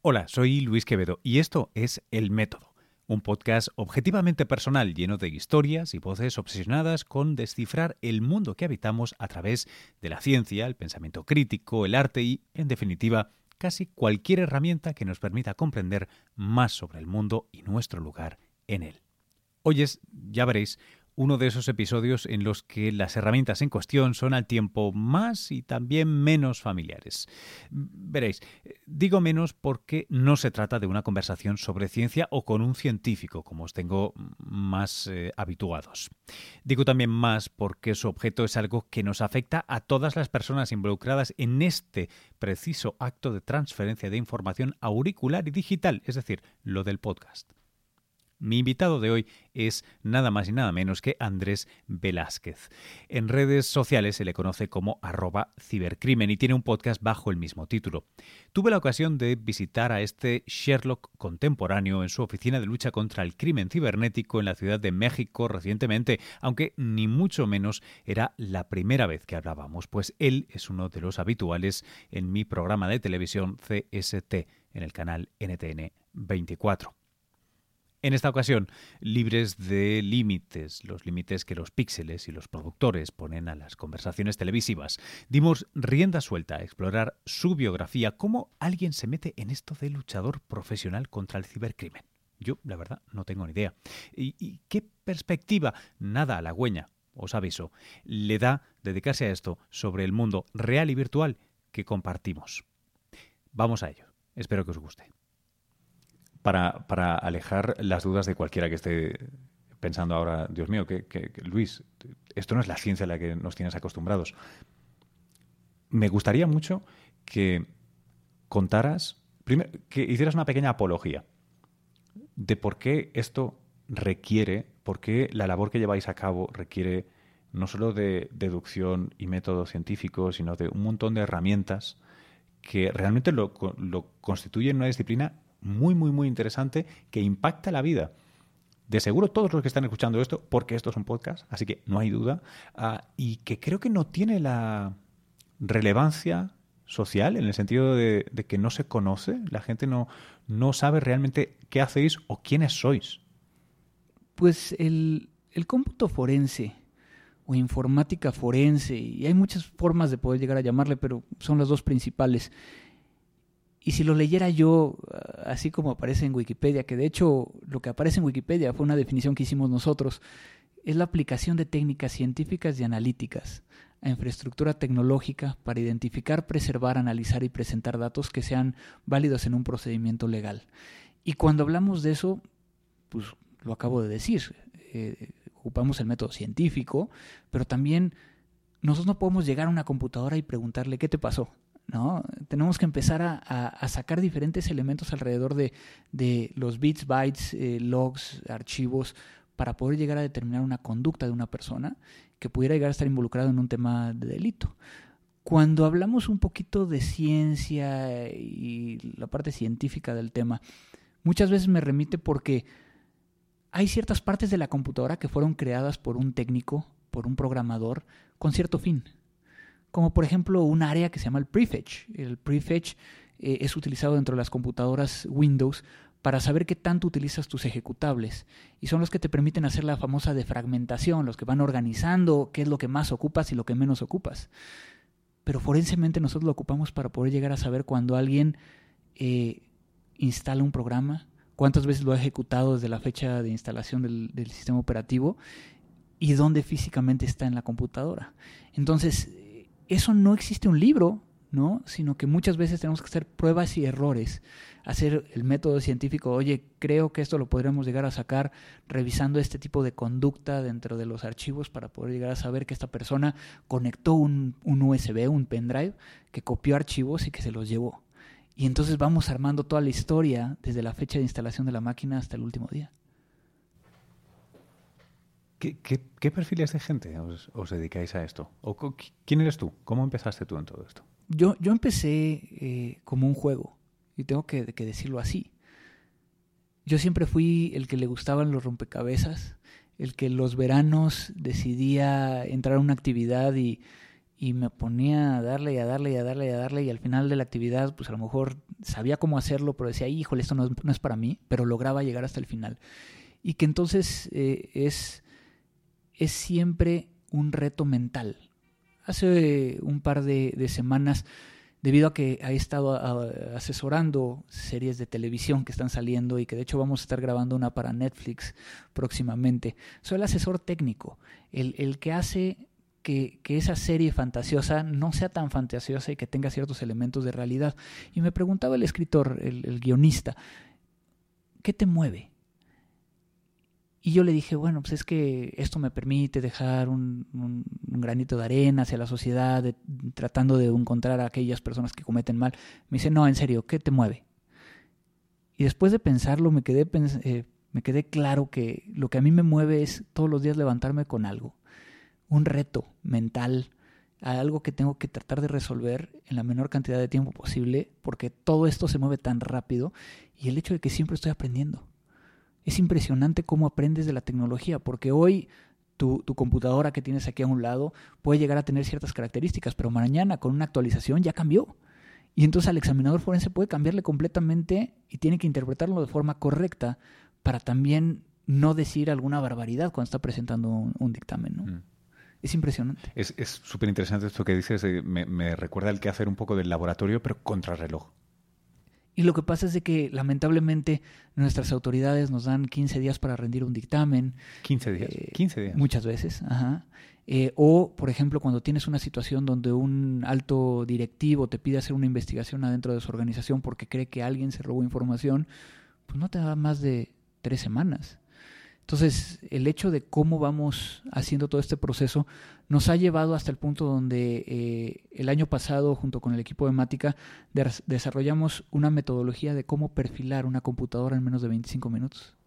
Hola, soy Luis Quevedo y esto es El Método, un podcast objetivamente personal lleno de historias y voces obsesionadas con descifrar el mundo que habitamos a través de la ciencia, el pensamiento crítico, el arte y, en definitiva, casi cualquier herramienta que nos permita comprender más sobre el mundo y nuestro lugar en él. Hoy es, ya veréis, uno de esos episodios en los que las herramientas en cuestión son al tiempo más y también menos familiares. Veréis, digo menos porque no se trata de una conversación sobre ciencia o con un científico, como os tengo más eh, habituados. Digo también más porque su objeto es algo que nos afecta a todas las personas involucradas en este preciso acto de transferencia de información auricular y digital, es decir, lo del podcast. Mi invitado de hoy es nada más y nada menos que Andrés Velázquez. En redes sociales se le conoce como arroba cibercrimen y tiene un podcast bajo el mismo título. Tuve la ocasión de visitar a este Sherlock contemporáneo en su oficina de lucha contra el crimen cibernético en la Ciudad de México recientemente, aunque ni mucho menos era la primera vez que hablábamos, pues él es uno de los habituales en mi programa de televisión CST en el canal NTN 24. En esta ocasión, libres de límites, los límites que los píxeles y los productores ponen a las conversaciones televisivas, dimos rienda suelta a explorar su biografía, cómo alguien se mete en esto de luchador profesional contra el cibercrimen. Yo, la verdad, no tengo ni idea. ¿Y, qué perspectiva, nada halagüeña, os aviso, le da dedicarse a esto sobre el mundo real y virtual que compartimos? Vamos a ello. Espero que os guste para, alejar las dudas de cualquiera que esté pensando ahora, Dios mío, que, Luis, esto no es la ciencia a la que nos tienes acostumbrados. Me gustaría mucho que contaras, que hicieras una pequeña apología de por qué esto requiere, por qué la labor que lleváis a cabo requiere no solo de deducción y método científico, sino de un montón de herramientas que realmente lo, lo constituyen una disciplina muy, muy, muy interesante que impacta la vida. De seguro todos los que están escuchando esto, porque esto es un podcast, así que no hay duda, ah, y que creo que no tiene la relevancia social en el sentido de, que no se conoce, la gente no, no sabe realmente qué hacéis o quiénes sois. Pues el, el cómputo forense o informática forense, y hay muchas formas de poder llegar a llamarle, pero son las dos principales. Y si lo leyera yo ah, así como aparece en Wikipedia, que de hecho lo que aparece en Wikipedia fue una definición que hicimos nosotros, es la aplicación de técnicas científicas y analíticas a infraestructura tecnológica para identificar, preservar, analizar y presentar datos que sean válidos en un procedimiento legal. Y cuando hablamos de eso, pues lo acabo de decir, eh, ocupamos el método científico, pero también nosotros no podemos llegar a una computadora y preguntarle qué te pasó, ¿no? Tenemos que empezar a, sacar diferentes elementos alrededor de, los bits, bytes, eh, logs, archivos, para poder llegar a determinar una conducta de una persona que pudiera llegar a estar involucrado en un tema de delito. Cuando hablamos un poquito de ciencia y la parte científica del tema, muchas veces me remite porque hay ciertas partes de la computadora que fueron creadas por un técnico, por un programador, con cierto fin como por ejemplo un área que se llama el prefetch. El prefetch eh, es utilizado dentro de las computadoras Windows para saber qué tanto utilizas tus ejecutables. Y son los que te permiten hacer la famosa defragmentación, los que van organizando qué es lo que más ocupas y lo que menos ocupas. Pero forensemente nosotros lo ocupamos para poder llegar a saber cuando alguien eh, instala un programa, cuántas veces lo ha ejecutado desde la fecha de instalación del, del sistema operativo y dónde físicamente está en la computadora. Entonces, eso no existe un libro, ¿no? Sino que muchas veces tenemos que hacer pruebas y errores, hacer el método científico, oye, creo que esto lo podremos llegar a sacar revisando este tipo de conducta dentro de los archivos para poder llegar a saber que esta persona conectó un, un USB, un pendrive, que copió archivos y que se los llevó. Y entonces vamos armando toda la historia desde la fecha de instalación de la máquina hasta el último día. ¿Qué, perfiles de gente os, dedicáis a esto? ¿O ¿Quién eres tú? ¿Cómo empezaste tú en todo esto? Yo, yo empecé eh, como un juego, y tengo que, decirlo así. Yo siempre fui el que le gustaban los rompecabezas, el que los veranos decidía entrar a una actividad y, y me ponía a darle y a darle y a darle y a darle y al final de la actividad pues a lo mejor sabía cómo hacerlo, pero decía, híjole, esto no, no es para mí, pero lograba llegar hasta el final. Y que entonces eh, es, es siempre un reto mental. Hace un par de, semanas debido a que he estado asesorando series de televisión que están saliendo y que de hecho vamos a estar grabando una para Netflix próximamente. Soy el asesor técnico, el, el que hace que, que, esa serie fantasiosa no sea tan fantasiosa y que tenga ciertos elementos de realidad. Y me preguntaba el escritor, el guionista, ¿qué te mueve? Y yo le dije, bueno, pues es que esto me permite dejar un, un, granito de arena hacia la sociedad, tratando de encontrar a aquellas personas que cometen mal. Me dice, no, en serio, ¿qué te mueve? Y después de pensarlo, me quedé, eh, me quedé claro que lo que a mí me mueve es todos los días levantarme con algo, un reto mental, algo que tengo que tratar de resolver en la menor cantidad de tiempo posible, porque todo esto se mueve tan rápido y el hecho de que siempre estoy aprendiendo es impresionante cómo aprendes de la tecnología, porque hoy tu, tu, computadora que tienes aquí a un lado puede llegar a tener ciertas características, pero mañana con una actualización ya cambió. Y entonces al examinador forense puede cambiarle completamente y tiene que interpretarlo de forma correcta para también no decir alguna barbaridad cuando está presentando un, un dictamen. ¿no? Mm. Es impresionante. Es súper interesante esto que dices. Eh, me, me, recuerda el que hacer un poco del laboratorio, pero contrarreloj. Y lo que pasa es de que lamentablemente nuestras autoridades nos dan 15 días para rendir un dictamen. 15 días. Eh, 15 días. Muchas veces, ajá. Eh, o, por ejemplo, cuando tienes una situación donde un alto directivo te pide hacer una investigación adentro de su organización porque cree que alguien se robó información, pues no te da más de tres semanas. Entonces, el hecho de cómo vamos haciendo todo este proceso nos ha llevado hasta el punto donde eh, el año pasado, junto con el equipo de Mática, de desarrollamos una metodología de cómo perfilar una computadora en menos de 25 minutos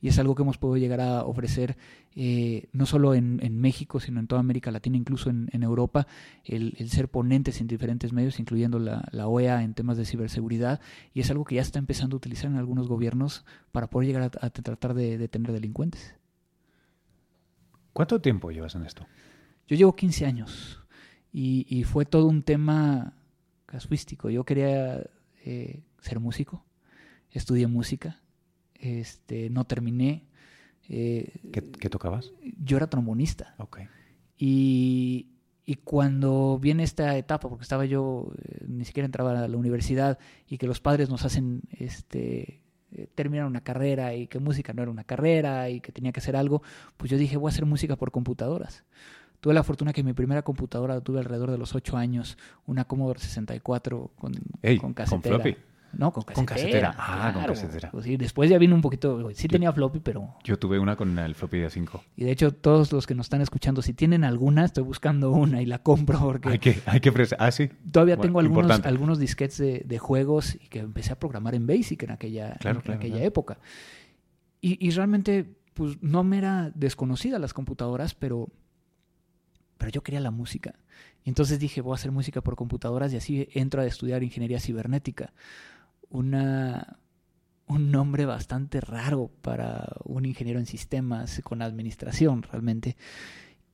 y es algo que hemos podido llegar a ofrecer eh, no solo en, en, México, sino en toda América Latina, incluso en, en Europa, el, el, ser ponentes en diferentes medios, incluyendo la, la, OEA en temas de ciberseguridad, y es algo que ya está empezando a utilizar en algunos gobiernos para poder llegar a, a tratar de detener delincuentes. ¿Cuánto tiempo llevas en esto? Yo llevo 15 años y, y fue todo un tema casuístico. Yo quería eh, ser músico, estudié música, este, no terminé. Eh, ¿Qué, ¿Qué, tocabas? Yo era trombonista. Okay. Y, y, cuando viene esta etapa, porque estaba yo, eh, ni siquiera entraba a la universidad, y que los padres nos hacen este, eh, terminar una carrera y que música no era una carrera y que tenía que hacer algo, pues yo dije, voy a hacer música por computadoras. Tuve la fortuna que mi primera computadora la tuve alrededor de los 8 años, una Commodore 64 con, Ey, con casetera. ¿Con floppy? No, con casetera. Con casetera. Ah, claro. con casetera. Pues sí, después ya vino un poquito. Sí yo, tenía floppy, pero. Yo tuve una con el floppy de 5. Y de hecho, todos los que nos están escuchando, si tienen alguna, estoy buscando una y la compro porque. Hay que, hay que Ah, sí. Todavía bueno, tengo algunos, algunos disquetes de, de, juegos y que empecé a programar en Basic en aquella, claro, en, claro, aquella época. Y, y realmente, pues no me era desconocida las computadoras, pero. Pero yo quería la música. Y entonces dije, voy a hacer música por computadoras y así entro a estudiar ingeniería cibernética una, un nombre bastante raro para un ingeniero en sistemas con administración realmente.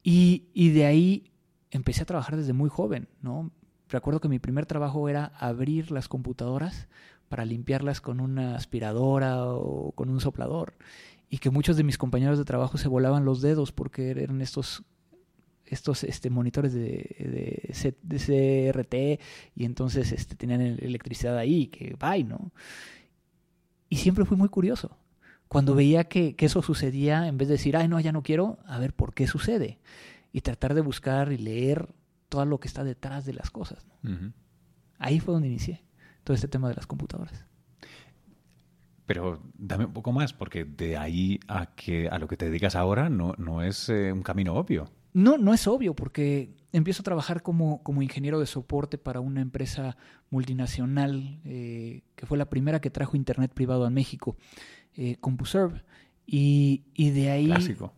Y, y, de ahí empecé a trabajar desde muy joven, ¿no? Recuerdo que mi primer trabajo era abrir las computadoras para limpiarlas con una aspiradora o con un soplador. Y que muchos de mis compañeros de trabajo se volaban los dedos porque eran estos estos este, monitores de, de, de, CRT y entonces este, tenían electricidad ahí, que bye, ¿no? Y siempre fui muy curioso. Cuando veía que, que, eso sucedía, en vez de decir, ay, no, ya no quiero, a ver por qué sucede. Y tratar de buscar y leer todo lo que está detrás de las cosas. ¿no? Uh -huh. Ahí fue donde inicié todo este tema de las computadoras. Pero dame un poco más, porque de ahí a, que, a lo que te dedicas ahora no, no es eh, un camino obvio. No, no es obvio, porque empiezo a trabajar como, como ingeniero de soporte para una empresa multinacional eh, que fue la primera que trajo Internet privado a México, eh, CompuServe. Y, y, de ahí Clásico.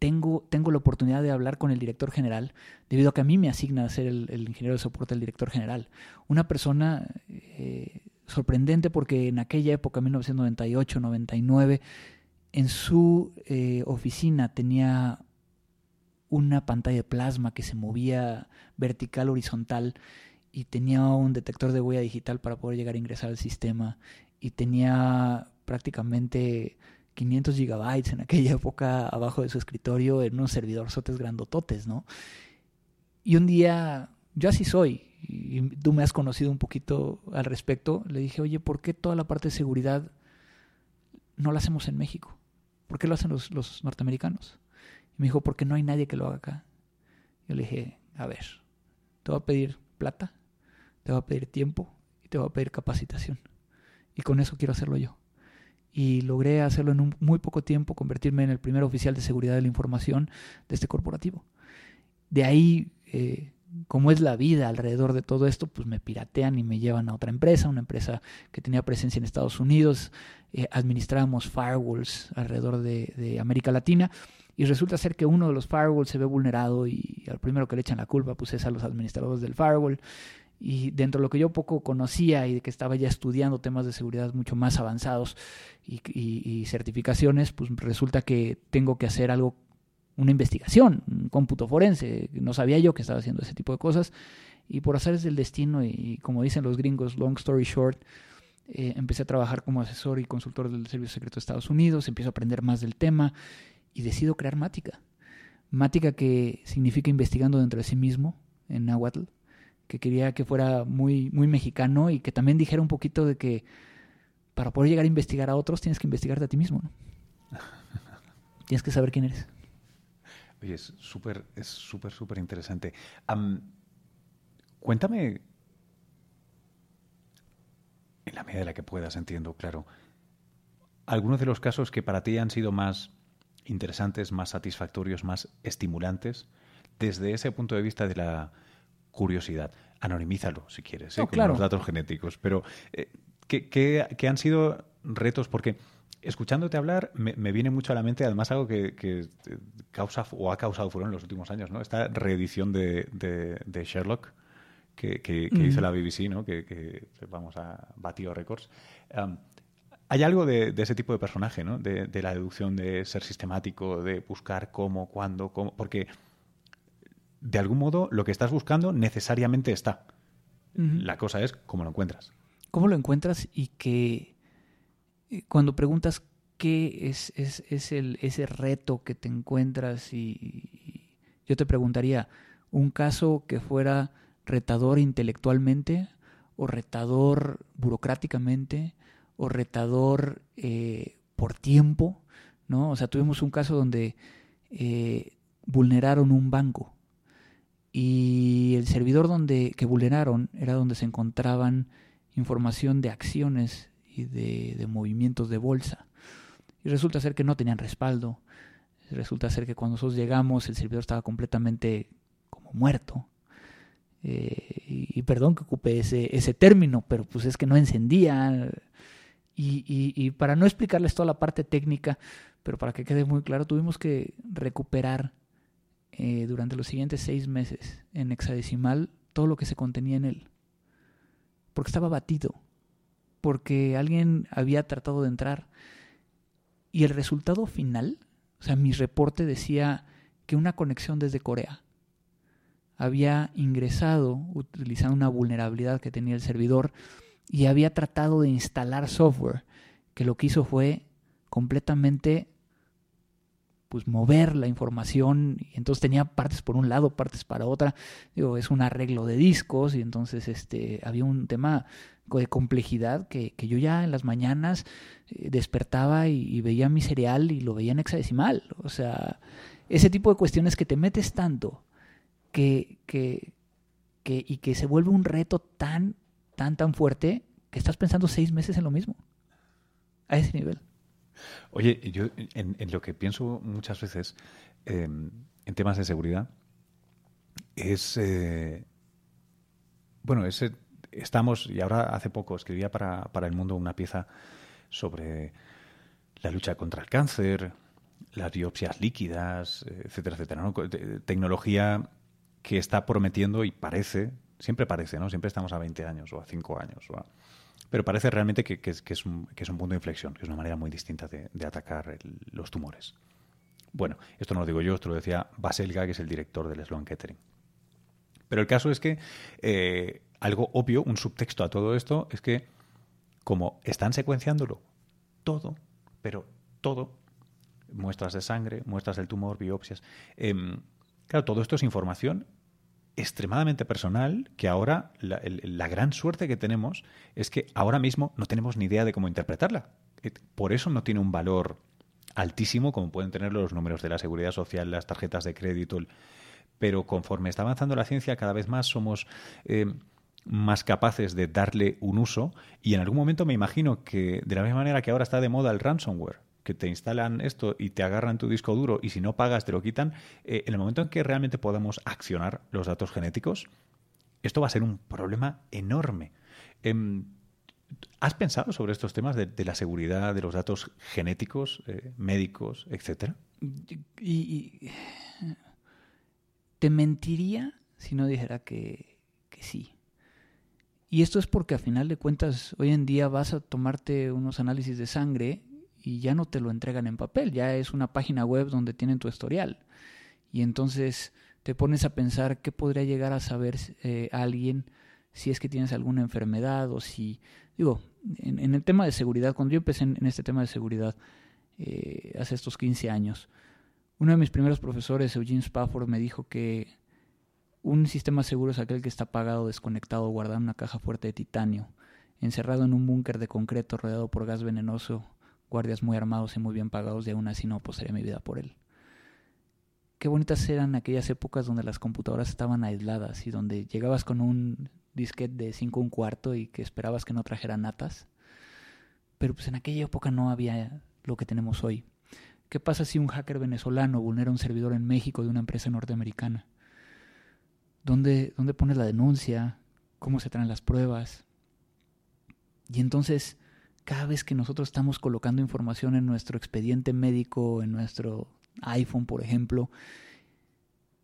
tengo, tengo la oportunidad de hablar con el director general, debido a que a mí me asigna ser el, el ingeniero de soporte del director general. Una persona eh, sorprendente porque en aquella época, 1998-99, en su eh, oficina tenía una pantalla de plasma que se movía vertical, horizontal, y tenía un detector de huella digital para poder llegar a ingresar al sistema, y tenía prácticamente 500 gigabytes en aquella época abajo de su escritorio en unos servidorzotes grandototes, ¿no? Y un día, yo así soy, y tú me has conocido un poquito al respecto, le dije, oye, ¿por qué toda la parte de seguridad no la hacemos en México? ¿Por qué lo hacen los, los norteamericanos? Me dijo, porque no hay nadie que lo haga acá. Yo le dije, a ver, te voy a pedir plata, te voy a pedir tiempo y te voy a pedir capacitación. Y con eso quiero hacerlo yo. Y logré hacerlo en un muy poco tiempo, convertirme en el primer oficial de seguridad de la información de este corporativo. De ahí eh, como es la vida alrededor de todo esto, pues me piratean y me llevan a otra empresa, una empresa que tenía presencia en Estados Unidos, eh, administrábamos firewalls alrededor de, América Latina y resulta ser que uno de los firewalls se ve vulnerado y al primero que le echan la culpa pues es a los administradores del firewall y dentro de lo que yo poco conocía y de que estaba ya estudiando temas de seguridad mucho más avanzados y certificaciones, pues resulta que tengo que hacer algo una investigación, un cómputo forense. No sabía yo que estaba haciendo ese tipo de cosas. Y por hacer del destino, y, como dicen los gringos, long story short, eh, empecé a trabajar como asesor y consultor del Servicio Secreto de Estados Unidos, empiezo a aprender más del tema y decido crear Mática. Mática que significa investigando dentro de sí mismo, en Nahuatl, que quería que fuera muy, muy mexicano y que también dijera un poquito de que para poder llegar a investigar a otros tienes que investigarte a ti mismo. tienes que saber quién eres. Oye, es súper, es súper, súper interesante. cuéntame, en la medida de la que puedas, entiendo, claro, algunos de los casos que para ti han sido más interesantes, más satisfactorios, más estimulantes, desde ese punto de vista de la curiosidad. Anonimízalo, si quieres, ¿eh? con los datos genéticos. Pero, eh, ¿qué, qué han sido retos? Porque escuchándote hablar, me, viene mucho a la mente además algo que, causa o ha causado furor en los últimos años, ¿no? Esta reedición de, Sherlock que, hizo la BBC, ¿no? Que, vamos a batió récords. Hay algo de, ese tipo de personaje, ¿no? De, la deducción de ser sistemático, de buscar cómo, cuándo, cómo, porque de algún modo lo que estás buscando necesariamente está. La cosa es cómo lo encuentras. ¿Cómo lo encuentras y que cuando preguntas qué es, es, el, ese reto que te encuentras y, yo te preguntaría, un caso que fuera retador intelectualmente o retador burocráticamente o retador eh, por tiempo, ¿no? O sea, tuvimos un caso donde eh, vulneraron un banco y el servidor donde que vulneraron era donde se encontraban información de acciones de, movimientos de bolsa. Y resulta ser que no tenían respaldo. Resulta ser que cuando nosotros llegamos el servidor estaba completamente como muerto. Eh, y, perdón que ocupe ese, ese término, pero pues es que no encendía. Y, y, para no explicarles toda la parte técnica, pero para que quede muy claro, tuvimos que recuperar eh, durante los siguientes seis meses en hexadecimal todo lo que se contenía en él. Porque estaba batido porque alguien había tratado de entrar. Y el resultado final, o sea, mi reporte decía que una conexión desde Corea había ingresado utilizando una vulnerabilidad que tenía el servidor y había tratado de instalar software que lo que hizo fue completamente pues mover la información y entonces tenía partes por un lado, partes para otra. Digo, es un arreglo de discos y entonces este había un tema de complejidad que, que yo ya en las mañanas eh, despertaba y, veía mi cereal y lo veía en hexadecimal. O sea, ese tipo de cuestiones que te metes tanto que, que, que, y que se vuelve un reto tan, tan, tan fuerte que estás pensando seis meses en lo mismo. A ese nivel. Oye, yo en, lo que pienso muchas veces em, en temas de seguridad es, eh, bueno, ese estamos, y ahora hace poco escribía para, para El Mundo una pieza sobre la lucha contra el cáncer, las biopsias líquidas, etcétera, etcétera. Tecnología que está prometiendo y parece, siempre parece, ¿no? Siempre estamos a 20 años o a 5 años. pero parece realmente que, es, que, es un, punto de inflexión, que es una manera muy distinta de, atacar los tumores. Bueno, esto no lo digo yo, esto lo decía Baselga, que es el director del Sloan Kettering. Pero el caso es que eh, algo obvio, un subtexto a todo esto, es que como están secuenciándolo todo, pero todo, muestras de sangre, muestras del tumor, biopsias, em, claro, todo esto es información extremadamente personal que ahora la, gran suerte que tenemos es que ahora mismo no tenemos ni idea de cómo interpretarla. Por eso no tiene un valor altísimo como pueden tener los números de la seguridad social, las tarjetas de crédito. Pero conforme está avanzando la ciencia, cada vez más somos eh, más capaces de darle un uso y en algún momento me imagino que de la misma manera que ahora está de moda el ransomware, que te instalan esto y te agarran tu disco duro y si no pagas te lo quitan, eh, en el momento en que realmente podamos accionar los datos genéticos, esto va a ser un problema enorme. Em, ¿Has pensado sobre estos temas de, la seguridad de los datos genéticos, eh, médicos, etcétera? Y, te mentiría si no dijera que, que, sí. Y esto es porque a final de cuentas hoy en día vas a tomarte unos análisis de sangre y ya no te lo entregan en papel, ya es una página web donde tienen tu historial. Y entonces te pones a pensar qué podría llegar a saber eh, alguien si es que tienes alguna enfermedad o si, digo, en, el tema de seguridad, cuando yo empecé en, este tema de seguridad eh, hace estos 15 años, uno de mis primeros profesores, Eugene Spafford, me dijo que un sistema seguro es aquel que está apagado, desconectado, guardado en una caja fuerte de titanio, encerrado en un búnker de concreto rodeado por gas venenoso, guardias muy armados y muy bien pagados y aún así no apostaría mi vida por él. Qué bonitas eran aquellas épocas donde las computadoras estaban aisladas y donde llegabas con un disquete de 5 un cuarto y que esperabas que no trajera natas. Pero pues en aquella época no había lo que tenemos hoy. ¿Qué pasa si un hacker venezolano vulnera un servidor en México de una empresa norteamericana? ¿Dónde, dónde pones la denuncia? ¿Cómo se traen las pruebas? Y entonces, cada vez que nosotros estamos colocando información en nuestro expediente médico, en nuestro iPhone, por ejemplo,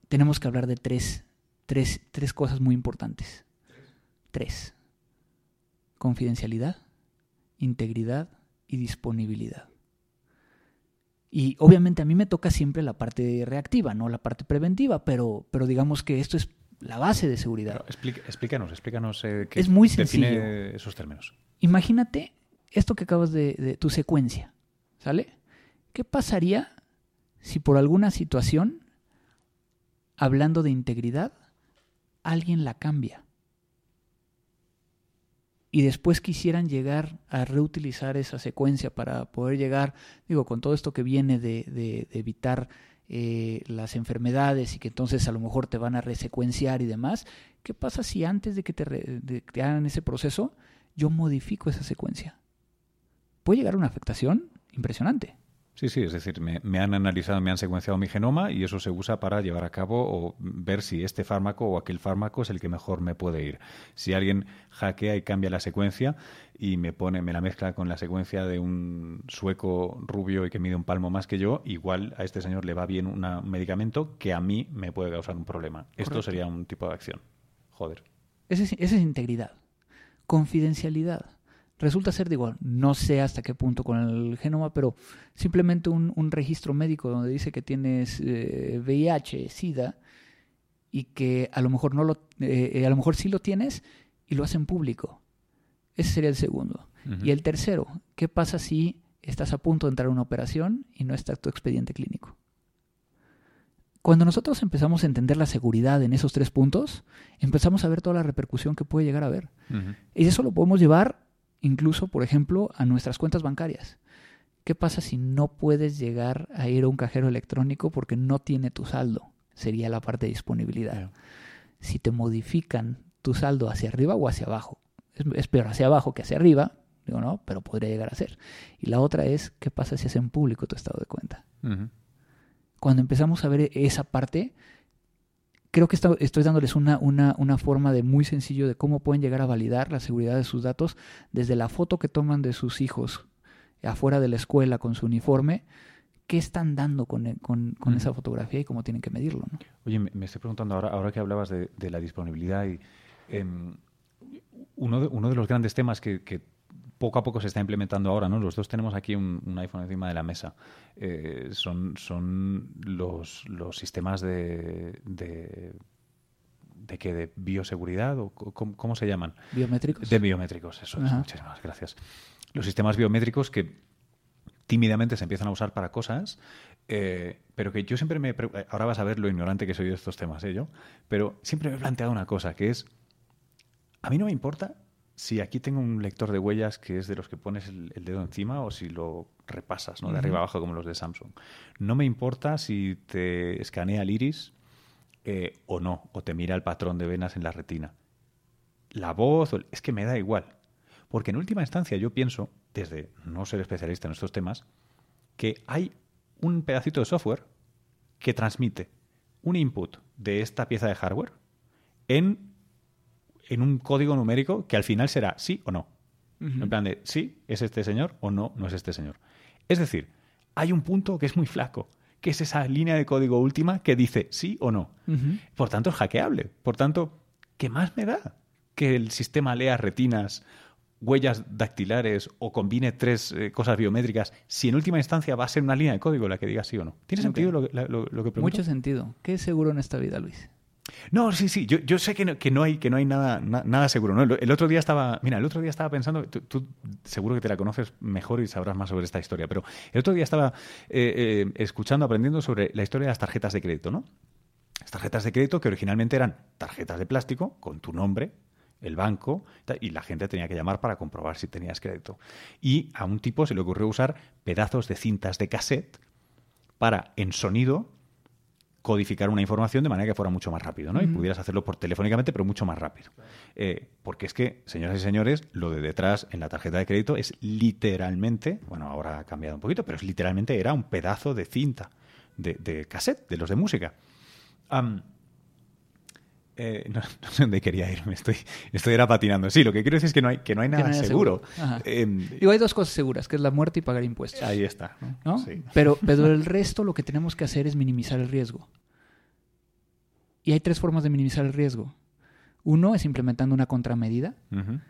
tenemos que hablar de tres, tres, tres cosas muy importantes. Tres. Confidencialidad, integridad y disponibilidad. Y obviamente a mí me toca siempre la parte reactiva, no la parte preventiva, pero, pero digamos que esto es la base de seguridad. explícanos, explícanos eh, es muy sencillo. define esos términos. Imagínate esto que acabas de, de tu secuencia, ¿sale? ¿Qué pasaría si por alguna situación, hablando de integridad, alguien la cambia? y después quisieran llegar a reutilizar esa secuencia para poder llegar, digo, con todo esto que viene de, evitar eh, las enfermedades y que entonces a lo mejor te van a resecuenciar y demás, ¿qué pasa si antes de que te, hagan ese proceso yo modifico esa secuencia? Puede llegar a una afectación impresionante. Sí, sí, es decir, me, han analizado, me han secuenciado mi genoma y eso se usa para llevar a cabo o ver si este fármaco o aquel fármaco es el que mejor me puede ir. Si alguien hackea y cambia la secuencia y me pone, me la mezcla con la secuencia de un sueco rubio y que mide un palmo más que yo, igual a este señor le va bien un medicamento que a mí me puede causar un problema. Esto sería un tipo de acción. Joder. Esa es integridad. Confidencialidad resulta ser, digo, no sé hasta qué punto con el genoma, pero simplemente un, registro médico donde dice que tienes VIH, eh, SIDA, y que a lo mejor no lo, eh, eh, a lo mejor sí lo tienes y lo hacen público. Ese sería el segundo. Y el tercero, ¿qué pasa si estás a punto de entrar a una operación y no está tu expediente clínico? Cuando nosotros empezamos a entender la seguridad en esos tres puntos, empezamos a ver toda la repercusión que puede llegar a haber. Y eso lo podemos llevar incluso, por ejemplo, a nuestras cuentas bancarias. ¿Qué pasa si no puedes llegar a ir a un cajero electrónico porque no tiene tu saldo? Sería la parte de disponibilidad. Si te modifican tu saldo hacia arriba o hacia abajo. Es, peor hacia abajo que hacia arriba, digo no, pero podría llegar a ser. Y la otra es, ¿qué pasa si hacen público tu estado de cuenta? Cuando empezamos a ver esa parte, creo que estoy dándoles una, una, una, forma de muy sencillo de cómo pueden llegar a validar la seguridad de sus datos desde la foto que toman de sus hijos afuera de la escuela con su uniforme, qué están dando con, esa fotografía y cómo tienen que medirlo. Oye, me, estoy preguntando ahora, ahora que hablabas de, la disponibilidad y em, uno, de, uno de los grandes temas que, poco a poco se está implementando ahora, ¿no? Los dos tenemos aquí un, iPhone encima de la mesa. Eh, son son los, los sistemas de, de ¿De qué? ¿De bioseguridad? o ¿Cómo, se llaman? ¿Biométricos? De biométricos, eso es. Muchísimas gracias. Los sistemas biométricos que tímidamente se empiezan a usar para cosas, eh, pero que yo siempre me... Ahora vas a ver lo ignorante que soy de estos temas, ¿eh? Yo, pero siempre me he planteado una cosa, que es... A mí no me importa si aquí tengo un lector de huellas que es de los que pones el, dedo encima o si lo repasas, ¿no? De arriba abajo como los de Samsung. No me importa si te escanea el iris eh, o no, o te mira el patrón de venas en la retina. La voz, es que me da igual. Porque en última instancia yo pienso, desde no ser especialista en estos temas, que hay un pedacito de software que transmite un input de esta pieza de hardware en en un código numérico que al final será sí o no. En plan de sí, es este señor o no, no es este señor. Es decir, hay un punto que es muy flaco, que es esa línea de código última que dice sí o no. Por tanto, es hackeable. Por tanto, ¿qué más me da que el sistema lea retinas, huellas dactilares o combine tres eh, cosas biométricas si en última instancia va a ser una línea de código la que diga sí o no? ¿Tiene sentido lo, lo, que pregunto? Mucho sentido. ¿Qué es seguro en esta vida, Luis? No, sí, sí, yo, yo sé que no, que no, hay, que no hay nada, nada seguro. ¿no? El, otro día estaba, mira, el otro día estaba pensando, tú, seguro que te la conoces mejor y sabrás más sobre esta historia, pero el otro día estaba eh, eh, escuchando, aprendiendo sobre la historia de las tarjetas de crédito, ¿no? Las tarjetas de crédito que originalmente eran tarjetas de plástico con tu nombre, el banco, y la gente tenía que llamar para comprobar si tenías crédito. Y a un tipo se le ocurrió usar pedazos de cintas de cassette para, en sonido, codificar una información de manera que fuera mucho más rápido, ¿no? Y pudieras hacerlo por telefónicamente, pero mucho más rápido. Eh, porque es que, señoras y señores, lo de detrás en la tarjeta de crédito es literalmente, bueno, ahora ha cambiado un poquito, pero es literalmente era un pedazo de cinta, de, cassette, de los de música. Eh, no, sé dónde quería irme, estoy, estoy era patinando. Sí, lo que quiero decir es que no hay, que no hay nada seguro. Em, hay dos cosas seguras, que es la muerte y pagar impuestos. Ahí está. Pero, pero el resto lo que tenemos que hacer es minimizar el riesgo. Y hay tres formas de minimizar el riesgo. Uno es implementando una contramedida,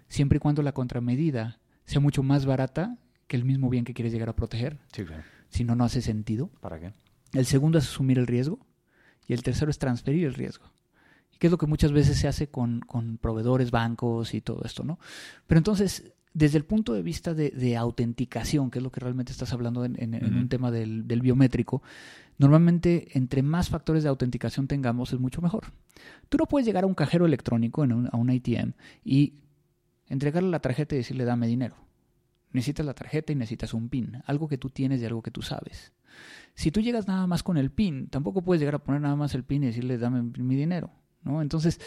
siempre y cuando la contramedida sea mucho más barata que el mismo bien que quieres llegar a proteger. Si no, no hace sentido. ¿Para qué? El segundo es asumir el riesgo. Y el tercero es transferir el riesgo que es lo que muchas veces se hace con, proveedores, bancos y todo esto, ¿no? Pero entonces, desde el punto de vista de, autenticación, que es lo que realmente estás hablando en, un tema del, biométrico, normalmente entre más factores de autenticación tengamos es mucho mejor. Tú no puedes llegar a un cajero electrónico, a un ATM, y entregarle la tarjeta y decirle dame dinero. Necesitas la tarjeta y necesitas un PIN, algo que tú tienes y algo que tú sabes. Si tú llegas nada más con el PIN, tampoco puedes llegar a poner nada más el PIN y decirle dame mi dinero ¿no? Entonces,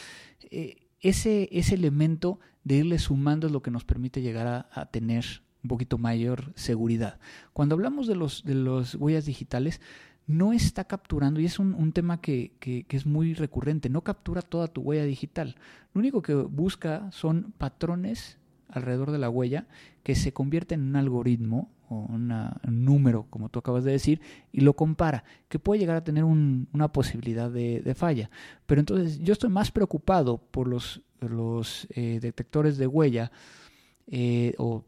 eh, ese, ese elemento de irle sumando es lo que nos permite llegar a, tener un poquito mayor seguridad. Cuando hablamos de los, de los huellas digitales, no está capturando, y es un, tema que, que, es muy recurrente, no captura toda tu huella digital. Lo único que busca son patrones alrededor de la huella que se convierten en un algoritmo o un número, como tú acabas de decir, y lo compara, que puede llegar a tener una posibilidad de, falla. Pero entonces yo estoy más preocupado por los, eh, detectores de huella eh, o,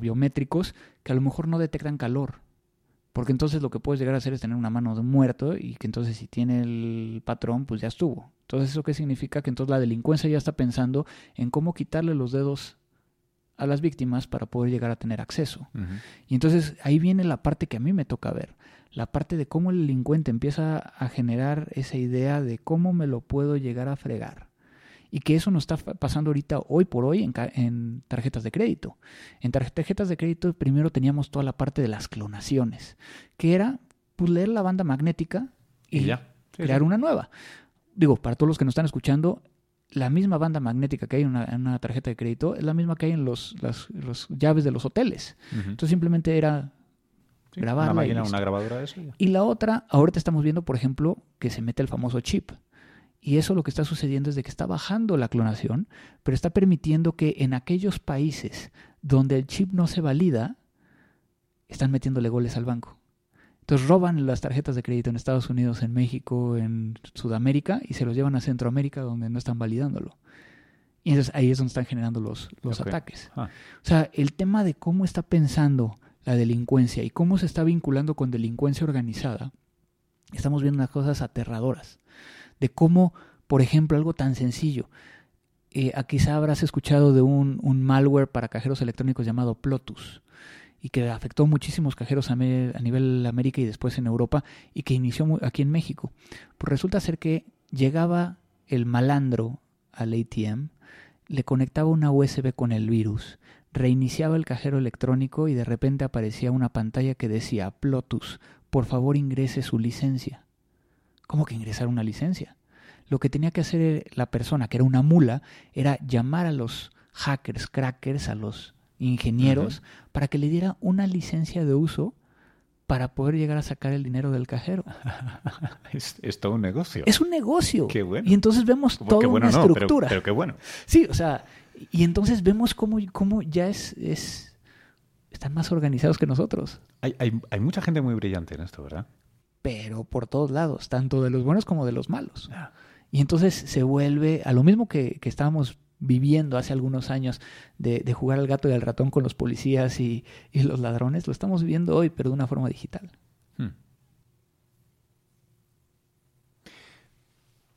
biométricos que a lo mejor no detectan calor. Porque entonces lo que puedes llegar a hacer es tener una mano de muerto y que entonces si tiene el patrón, pues ya estuvo. Entonces, ¿eso qué significa? Que entonces la delincuencia ya está pensando en cómo quitarle los dedos a las víctimas para poder llegar a tener acceso. Y entonces ahí viene la parte que a mí me toca ver, la parte de cómo el delincuente empieza a generar esa idea de cómo me lo puedo llegar a fregar. Y que eso nos está pasando ahorita, hoy por hoy, en, tarjetas de crédito. En tarjetas de crédito primero teníamos toda la parte de las clonaciones, que era pues, leer la banda magnética y, crear una nueva. Digo, para todos los que nos están escuchando, la misma banda magnética que hay en una, tarjeta de crédito es la misma que hay en los, las llaves de los hoteles. Entonces simplemente era grabar. Una máquina, una grabadora de eso. Y la otra, ahorita estamos viendo, por ejemplo, que se mete el famoso chip. Y eso lo que está sucediendo es de que está bajando la clonación, pero está permitiendo que en aquellos países donde el chip no se valida, están metiéndole goles al banco. Entonces roban las tarjetas de crédito en Estados Unidos, en México, en Sudamérica y se los llevan a Centroamérica donde no están validándolo. Y entonces ahí es donde están generando los, los ataques. Ah, O sea, el tema de cómo está pensando la delincuencia y cómo se está vinculando con delincuencia organizada, estamos viendo unas cosas aterradoras. De cómo, por ejemplo, algo tan sencillo. Eh, quizá habrás escuchado de un, un malware para cajeros electrónicos llamado Plotus y que afectó muchísimos cajeros a, me- a nivel América y después en Europa y que inició aquí en México. Pues resulta ser que llegaba el malandro al ATM, le conectaba una USB con el virus, reiniciaba el cajero electrónico y de repente aparecía una pantalla que decía Plotus, por favor ingrese su licencia. ¿Cómo que ingresar una licencia? Lo que tenía que hacer la persona, que era una mula, era llamar a los hackers, crackers, a los ingenieros, para que le diera una licencia de uso para poder llegar a sacar el dinero del cajero. es, es todo un negocio. Es un negocio. Qué bueno. Y entonces vemos Qué toda bueno, una no, pero- estructura. pero qué bueno. Sí, o sea, y entonces vemos cómo, cómo ya es, es... Están más organizados que nosotros. Hay, hay, hay mucha gente muy brillante en esto, ¿verdad? pero por todos lados, tanto de los buenos como de los malos. Y entonces se vuelve a lo mismo que, que estábamos viviendo hace algunos años de, jugar al gato y al ratón con los policías y, los ladrones, lo estamos viviendo hoy, pero de una forma digital. Hmm.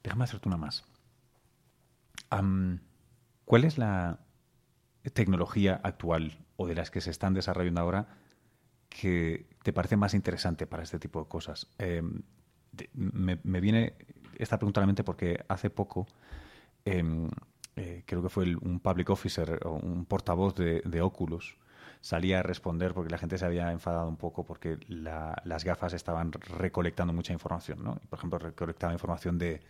Déjame hacerte una más. ¿Cuál es la tecnología actual o de las que se están desarrollando ahora que te parece más interesante para este tipo de cosas? Em, me viene esta pregunta a la mente porque hace poco em, eh, creo que fue el- un public officer o un portavoz de, Oculus salía a responder porque la gente se había enfadado un poco porque la- las gafas estaban recolectando mucha información, ¿no? Por ejemplo, recolectaba información de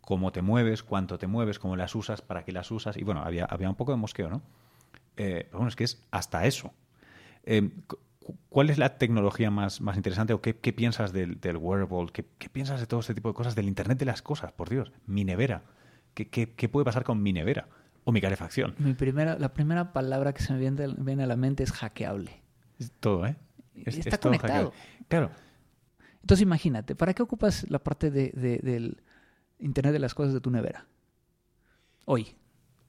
cómo te mueves, cuánto te mueves, cómo las usas, para qué las usas, y bueno, había, había un poco de mosqueo, ¿no? Eh, pero bueno, es que es hasta eso. Eh, cu- ¿Cuál es la tecnología más, más interesante o qué, qué piensas del, del wearable? ¿Qué, qué piensas de todo este tipo de cosas? Del Internet de las cosas, por Dios. Mi nevera. ¿Qué, qué, qué puede pasar con mi nevera? O mi calefacción. Mi primera, la primera palabra que se me viene, viene a la mente es hackeable. Es todo, ¿eh? Es- Está es todo conectado. hackeable. Claro. Entonces imagínate, ¿para qué ocupas la parte de, de- del Internet de las cosas de tu nevera? Hoy.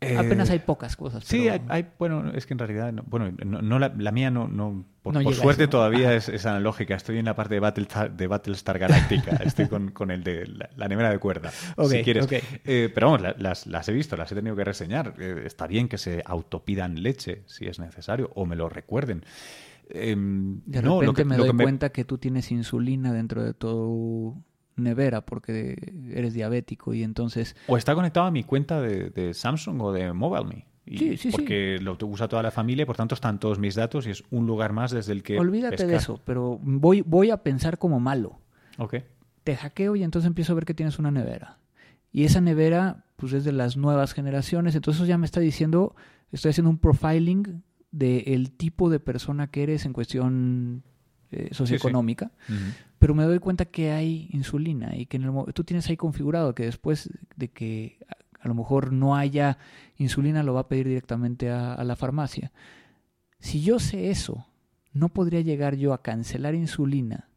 Apenas Eh, hay pocas cosas. Sí, pero- hay, hay- bueno, es que en realidad, no, bueno, no, no la, la mía no, no por, No suerte todavía es, es analógica. Estoy en la parte de Battlestar, de Battlestar Galactica. Estoy con, con el de la, la nevera de cuerda, si quieres. Eh, pero vamos, la- las, las he visto, las he tenido que reseñar. Eh, está bien que se autopidan leche si es necesario o me lo recuerden. Em, De no, repente lo que- me lo doy que me- cuenta que tú tienes insulina dentro de tu nevera porque eres diabético y entonces O está conectado a mi cuenta de, de Samsung o de MobileMe. Y Sí, sí, sí. porque lo usa toda la familia y por tanto están todos mis datos y es un lugar más desde el que. olvídate de eso, pero voy, voy a pensar como malo. Ok. Te hackeo y entonces empiezo a ver que tienes una nevera. Y esa nevera pues es de las nuevas generaciones, entonces eso ya me está diciendo, estoy haciendo un profiling del tipo de persona que eres en cuestión eh, socioeconómica. Pero me doy cuenta que hay insulina y que en el tú tienes ahí configurado que después de que a, lo mejor no haya insulina lo va a pedir directamente a, la farmacia. Si yo sé eso, no podría llegar yo a cancelar insulina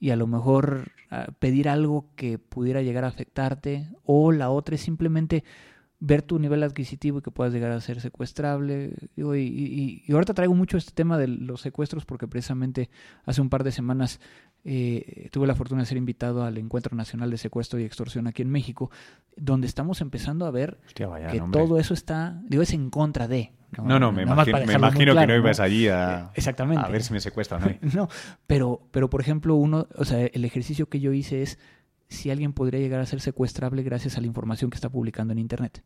y a lo mejor a pedir algo que pudiera llegar a afectarte o la otra es simplemente ver tu nivel adquisitivo y que puedas llegar a ser secuestrable. Y, y- y ahorita traigo mucho este tema de los secuestros porque precisamente hace un par de semanas eh, tuve la fortuna de ser invitado al Encuentro Nacional de Secuestro y Extorsión aquí en México, donde estamos empezando a ver Hostia, vaya que todo eso está, digo, es en contra de. No, no, me imagino, me que no ibas ¿no? allí a, Exactamente. a ver si me secuestran hoy. No, pero, pero por ejemplo, uno, o sea, el ejercicio que yo hice es si alguien podría llegar a ser secuestrable gracias a la información que está publicando en Internet.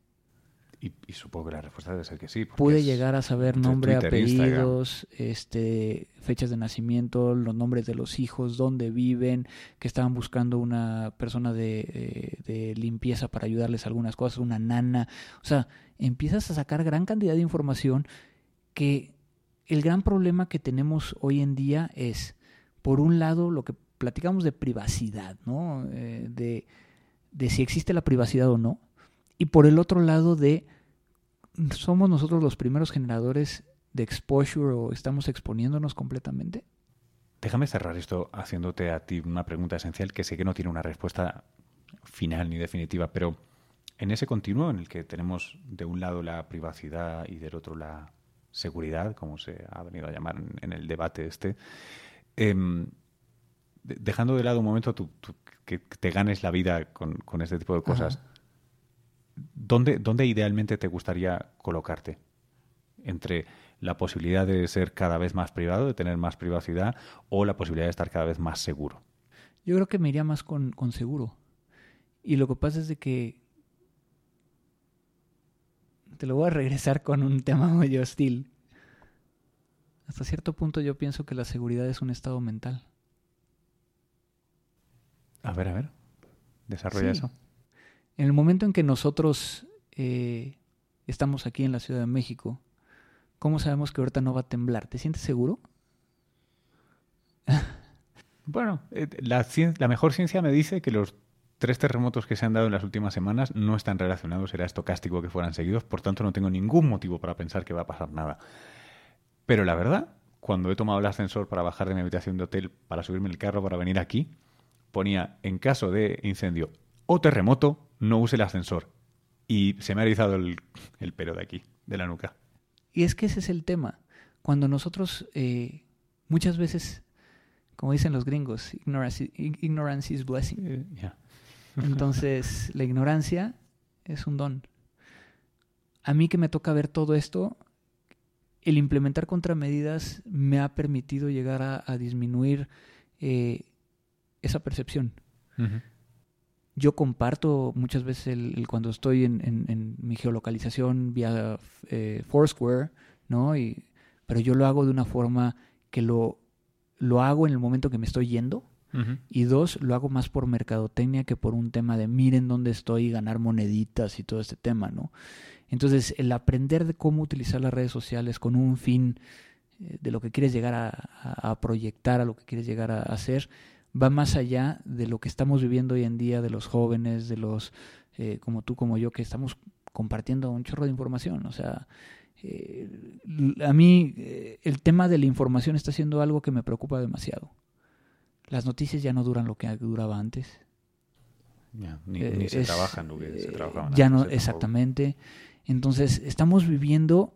Y, y supongo que la respuesta debe ser que sí. Pude llegar a saber nombre, Twitter Instagram. apellidos, este, fechas de nacimiento, los nombres de los hijos, dónde viven, que estaban buscando una persona de, eh, de limpieza para ayudarles a algunas cosas, una nana. O sea, empiezas a sacar gran cantidad de información que el gran problema que tenemos hoy en día es, por un lado, lo que platicamos de privacidad, ¿no? Eh, de, de si existe la privacidad o no. Y por el otro lado de somos nosotros los primeros generadores de exposure o estamos exponiéndonos completamente. Déjame cerrar esto haciéndote a ti una pregunta esencial que sé que no tiene una respuesta final ni definitiva, pero en ese continuo en el que tenemos de un lado la privacidad y del otro la seguridad, como se ha venido a llamar en, el debate este, em, dejando de lado un momento que te ganes la vida con, este tipo de cosas, ¿dónde, ¿dónde idealmente te gustaría colocarte? Entre la posibilidad de ser cada vez más privado, de tener más privacidad, o la posibilidad de estar cada vez más seguro. Yo creo que me iría más con, con seguro. Y lo que pasa es de que te lo voy a regresar con un tema muy hostil. Hasta cierto punto yo pienso que la seguridad es un estado mental. A ver, a ver. Desarrolla eso. En el momento en que nosotros eh, estamos aquí en la Ciudad de México, ¿cómo sabemos que ahorita no va a temblar? ¿Te sientes seguro? bueno, eh, la, mejor ciencia me dice que los tres terremotos que se han dado en las últimas semanas no están relacionados, era estocástico que fueran seguidos, por tanto no tengo ningún motivo para pensar que va a pasar nada. Pero la verdad, cuando he tomado el ascensor para bajar de mi habitación de hotel para subirme el carro para venir aquí, ponía en caso de incendio o terremoto, no use el ascensor. Y se me ha erizado el, el pelo de aquí, de la nuca. Y es que ese es el tema. Cuando nosotros eh, muchas veces, como dicen los gringos, ignorance, is blessing. Eh, entonces, la ignorancia es un don. A mí que me toca ver todo esto, el implementar contramedidas me ha permitido llegar a, disminuir eh, esa percepción. Yo comparto muchas veces el, cuando estoy en, mi geolocalización vía eh, Foursquare, ¿no? Y, pero yo lo hago de una forma que lo, lo hago en el momento que me estoy yendo y dos, lo hago más por mercadotecnia que por un tema de miren dónde estoy y ganar moneditas y todo este tema, ¿no? Entonces, el aprender de cómo utilizar las redes sociales con un fin eh, de lo que quieres llegar a, proyectar, a lo que quieres llegar a, hacer, va más allá de lo que estamos viviendo hoy en día, de los jóvenes, de los eh, como tú, como yo, que estamos compartiendo un chorro de información. O sea, eh, a mí el tema de la información está siendo algo que me preocupa demasiado. Las noticias ya no duran lo que duraba antes. Ya, ni, eh, se trabajan lo que se trabajaba Ya no, exactamente. Entonces, estamos viviendo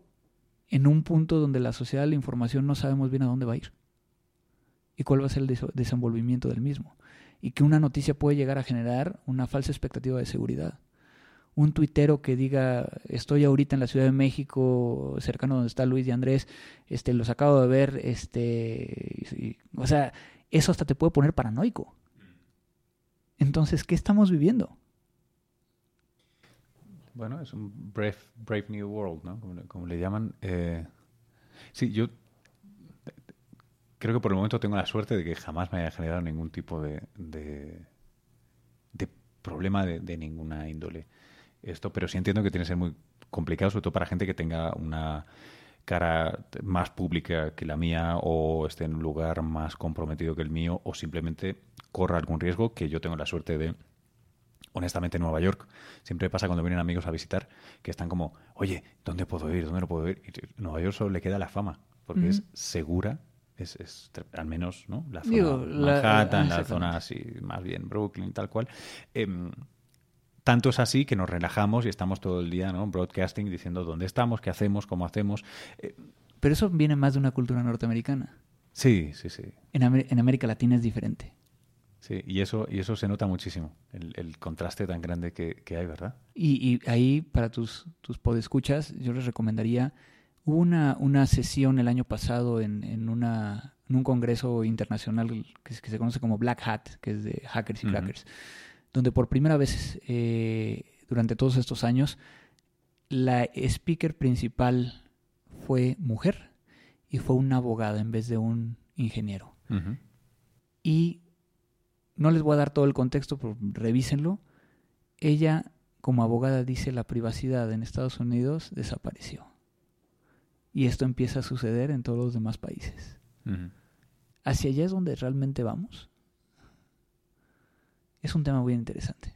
en un punto donde la sociedad de la información no sabemos bien a dónde va a ir y cuál va a ser el desenvolvimiento del mismo. Y que una noticia puede llegar a generar una falsa expectativa de seguridad. Un tuitero que diga, estoy ahorita en la Ciudad de México, cercano donde está Luis y Andrés, este, los acabo de ver, este, o sea, eso hasta te puede poner paranoico. Entonces, ¿qué estamos viviendo? Bueno, es un brave, brave new world, ¿no? Como, le llaman. Eh, sí, yo creo que por el momento tengo la suerte de que jamás me haya generado ningún tipo de, de, problema de, de, ninguna índole. Esto, pero sí entiendo que tiene que ser muy complicado, sobre todo para gente que tenga una cara más pública que la mía o esté en un lugar más comprometido que el mío o simplemente corra algún riesgo que yo tengo la suerte de honestamente en Nueva York siempre pasa cuando vienen amigos a visitar que están como oye ¿dónde puedo ir? ¿dónde no puedo ir? Y Nueva York solo le queda la fama porque es segura es, es, al menos ¿no? la zona Manhattan la, zona así más bien Brooklyn tal cual em, tanto es así que nos relajamos y estamos todo el día, ¿no? Broadcasting diciendo dónde estamos, qué hacemos, cómo hacemos. Eh, Pero eso viene más de una cultura norteamericana. Sí, sí, sí. En, en América Latina es diferente. Sí, y eso, y eso se nota muchísimo, el, contraste tan grande que, hay, ¿verdad? Y, ahí, para tus, tus podescuchas, yo les recomendaría, hubo una, una sesión el año pasado en, en, una, en un congreso internacional que, se conoce como Black Hat, que es de hackers y crackers donde por primera vez eh, durante todos estos años la speaker principal fue mujer y fue una abogada en vez de un ingeniero. Y no les voy a dar todo el contexto, pero revísenlo. Ella, como abogada, dice la privacidad en Estados Unidos desapareció. Y esto empieza a suceder en todos los demás países. ¿Hacia allá es donde realmente vamos? es un tema muy interesante.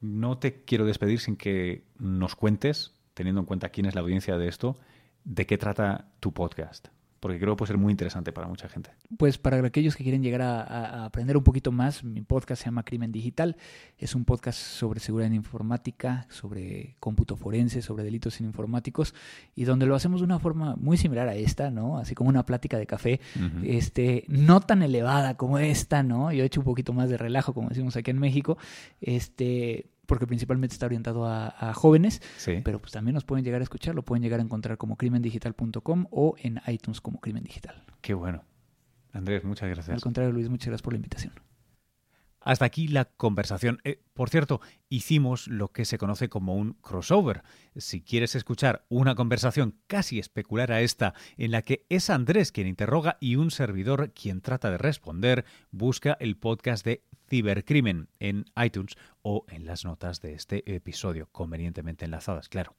No te quiero despedir sin que nos cuentes, teniendo en cuenta quién es la audiencia de esto, de qué trata tu podcast. Porque creo que puede ser muy interesante para mucha gente. Pues para aquellos que quieren llegar a, aprender un poquito más, mi podcast se llama Crimen Digital. Es un podcast sobre seguridad en informática, sobre cómputo forense, sobre delitos informáticos, y donde lo hacemos de una forma muy similar a esta, ¿no? Así como una plática de café, este, no tan elevada como esta, ¿no? Yo he hecho un poquito más de relajo, como decimos aquí en México, este porque principalmente está orientado a, jóvenes, pero pues también nos pueden llegar a escuchar, lo pueden llegar a encontrar como crimendigital.com o en iTunes como Crimen Digital. Qué bueno. Andrés, muchas gracias. Al contrario, Luis, muchas gracias por la invitación. Hasta aquí la conversación. Eh, por cierto, hicimos lo que se conoce como un crossover. Si quieres escuchar una conversación casi especular a esta, en la que es Andrés quien interroga y un servidor quien trata de responder, busca el podcast de Cibercrimen en iTunes o en las notas de este episodio, convenientemente enlazadas, claro.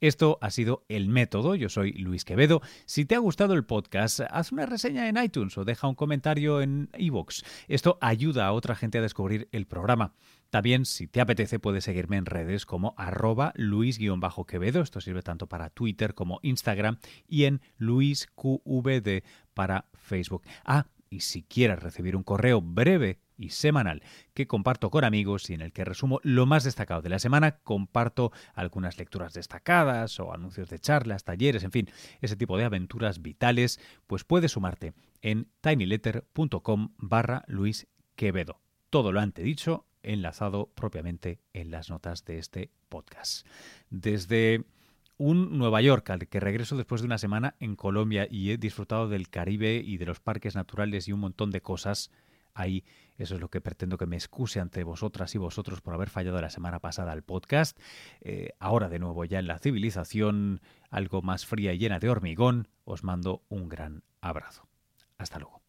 Esto ha sido El Método, yo soy Luis Quevedo. Si te ha gustado el podcast, haz una reseña en iTunes o deja un comentario en iVoox. Esto ayuda a otra gente a descubrir el programa. También, si te apetece, puedes seguirme en redes como arroba luis-quevedo. Esto sirve tanto para Twitter como Instagram y en luisqvd para Facebook. Ah, y si quieres recibir un correo breve y semanal que comparto con amigos y en el que resumo lo más destacado de la semana, comparto algunas lecturas destacadas o anuncios de charlas, talleres, en fin, ese tipo de aventuras vitales, pues puedes sumarte en tinyletter.com barra Luis Quevedo. Todo lo dicho enlazado propiamente en las notas de este podcast. Desde un Nueva York al que regreso después de una semana en Colombia y he disfrutado del Caribe y de los parques naturales y un montón de cosas ahí. Eso es lo que pretendo que me excuse ante vosotras y vosotros por haber fallado la semana pasada al podcast. Eh, ahora de nuevo ya en la civilización algo más fría y llena de hormigón, os mando un gran abrazo. Hasta luego.